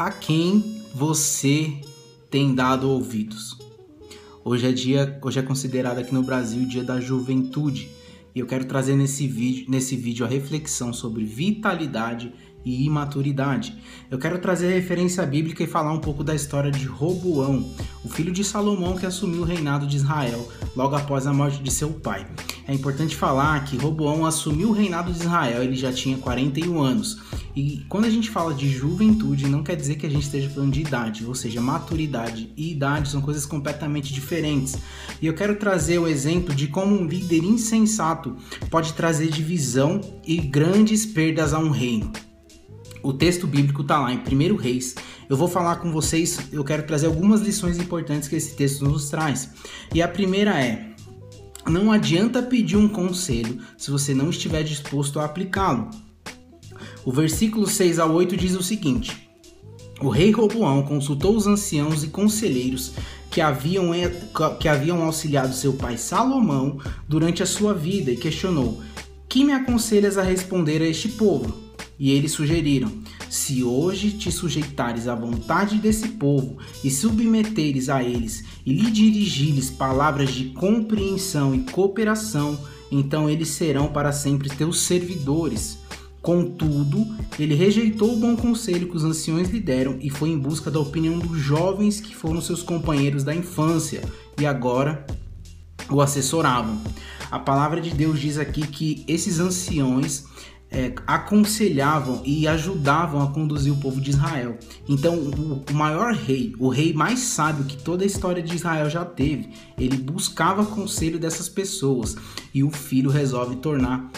a quem você tem dado ouvidos. Hoje é dia, hoje é considerado aqui no Brasil o Dia da Juventude, e eu quero trazer nesse vídeo, nesse vídeo a reflexão sobre vitalidade e imaturidade. Eu quero trazer referência bíblica e falar um pouco da história de Roboão, o filho de Salomão que assumiu o reinado de Israel logo após a morte de seu pai. É importante falar que Roboão assumiu o reinado de Israel, ele já tinha 41 anos. E quando a gente fala de juventude, não quer dizer que a gente esteja falando de idade, ou seja, maturidade e idade são coisas completamente diferentes. E eu quero trazer o exemplo de como um líder insensato pode trazer divisão e grandes perdas a um reino. O texto bíblico está lá em 1 Reis. Eu vou falar com vocês, eu quero trazer algumas lições importantes que esse texto nos traz. E a primeira é: não adianta pedir um conselho se você não estiver disposto a aplicá-lo. O versículo 6 ao 8 diz o seguinte: O rei Roboão consultou os anciãos e conselheiros que haviam, que haviam auxiliado seu pai Salomão durante a sua vida e questionou: Que me aconselhas a responder a este povo? E eles sugeriram: Se hoje te sujeitares à vontade desse povo e submeteres a eles e lhe dirigires palavras de compreensão e cooperação, então eles serão para sempre teus servidores. Contudo, ele rejeitou o bom conselho que os anciões lhe deram e foi em busca da opinião dos jovens que foram seus companheiros da infância e agora o assessoravam. A palavra de Deus diz aqui que esses anciões é, aconselhavam e ajudavam a conduzir o povo de Israel. Então, o, maior rei, o rei mais sábio que toda a história de Israel já teve, ele buscava conselho dessas pessoas e o filho resolve tornar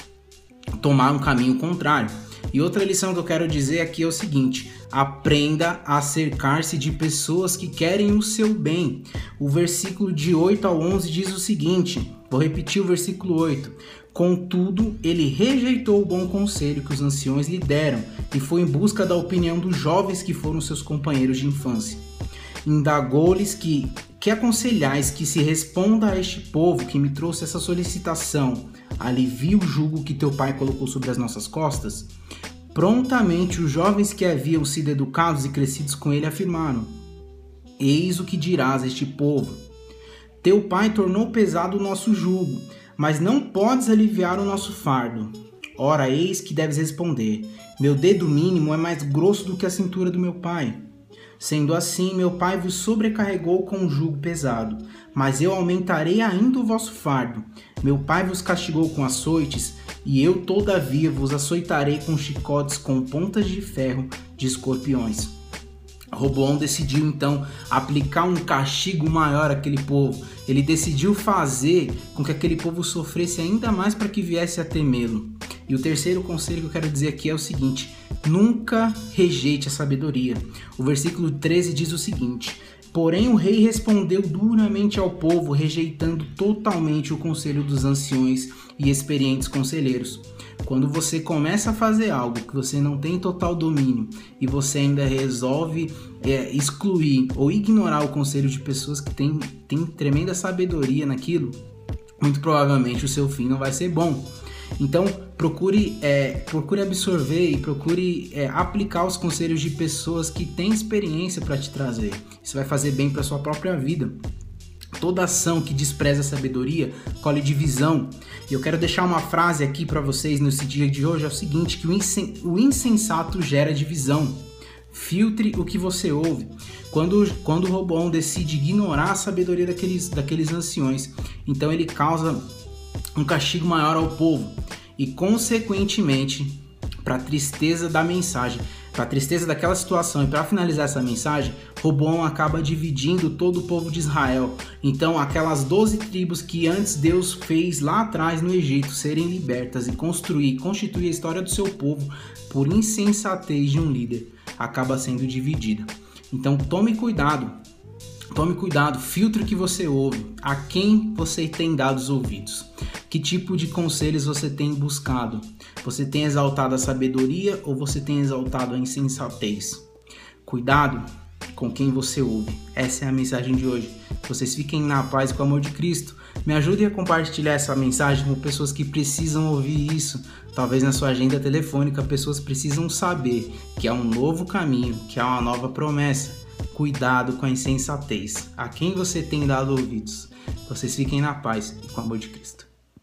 tomar um caminho contrário. E outra lição que eu quero dizer aqui é o seguinte: aprenda a cercar-se de pessoas que querem o seu bem. O versículo de 8 ao 11 diz o seguinte: vou repetir o versículo 8. Contudo, ele rejeitou o bom conselho que os anciões lhe deram e foi em busca da opinião dos jovens que foram seus companheiros de infância. Indagou-lhes que que aconselhais que se responda a este povo que me trouxe essa solicitação, alivie o jugo que teu pai colocou sobre as nossas costas? Prontamente os jovens que haviam sido educados e crescidos com ele afirmaram: Eis o que dirás a este povo. Teu pai tornou pesado o nosso jugo mas não podes aliviar o nosso fardo. Ora, eis que deves responder: Meu dedo mínimo é mais grosso do que a cintura do meu pai. Sendo assim, meu pai vos sobrecarregou com um jugo pesado, mas eu aumentarei ainda o vosso fardo. Meu pai vos castigou com açoites, e eu, todavia, vos açoitarei com chicotes com pontas de ferro de escorpiões. Roboão decidiu então aplicar um castigo maior àquele povo. Ele decidiu fazer com que aquele povo sofresse ainda mais para que viesse a temê-lo. E o terceiro conselho que eu quero dizer aqui é o seguinte: nunca rejeite a sabedoria. O versículo 13 diz o seguinte: Porém, o rei respondeu duramente ao povo, rejeitando totalmente o conselho dos anciões e experientes conselheiros. Quando você começa a fazer algo que você não tem total domínio e você ainda resolve é, excluir ou ignorar o conselho de pessoas que têm, têm tremenda sabedoria naquilo, muito provavelmente o seu fim não vai ser bom. Então procure, é, procure absorver e procure é, aplicar os conselhos de pessoas que têm experiência para te trazer. Isso vai fazer bem para sua própria vida. Toda ação que despreza a sabedoria colhe divisão. E eu quero deixar uma frase aqui para vocês nesse dia de hoje: é o seguinte, que o insensato gera divisão. Filtre o que você ouve. Quando, quando o Roboão decide ignorar a sabedoria daqueles, daqueles anciões, então ele causa um castigo maior ao povo. E, consequentemente, para a tristeza da mensagem, para a tristeza daquela situação e para finalizar essa mensagem, Roboão acaba dividindo todo o povo de Israel. Então, aquelas 12 tribos que antes Deus fez lá atrás no Egito serem libertas e construir, constituir a história do seu povo por insensatez de um líder, acaba sendo dividida. Então, tome cuidado. Tome cuidado, filtre o que você ouve, a quem você tem dado os ouvidos. Que tipo de conselhos você tem buscado? Você tem exaltado a sabedoria ou você tem exaltado a insensatez? Cuidado com quem você ouve. Essa é a mensagem de hoje. Vocês fiquem na paz com o amor de Cristo. Me ajude a compartilhar essa mensagem com pessoas que precisam ouvir isso. Talvez na sua agenda telefônica, pessoas precisam saber que há um novo caminho, que há uma nova promessa. Cuidado com a insensatez. A quem você tem dado ouvidos? Vocês fiquem na paz com o amor de Cristo.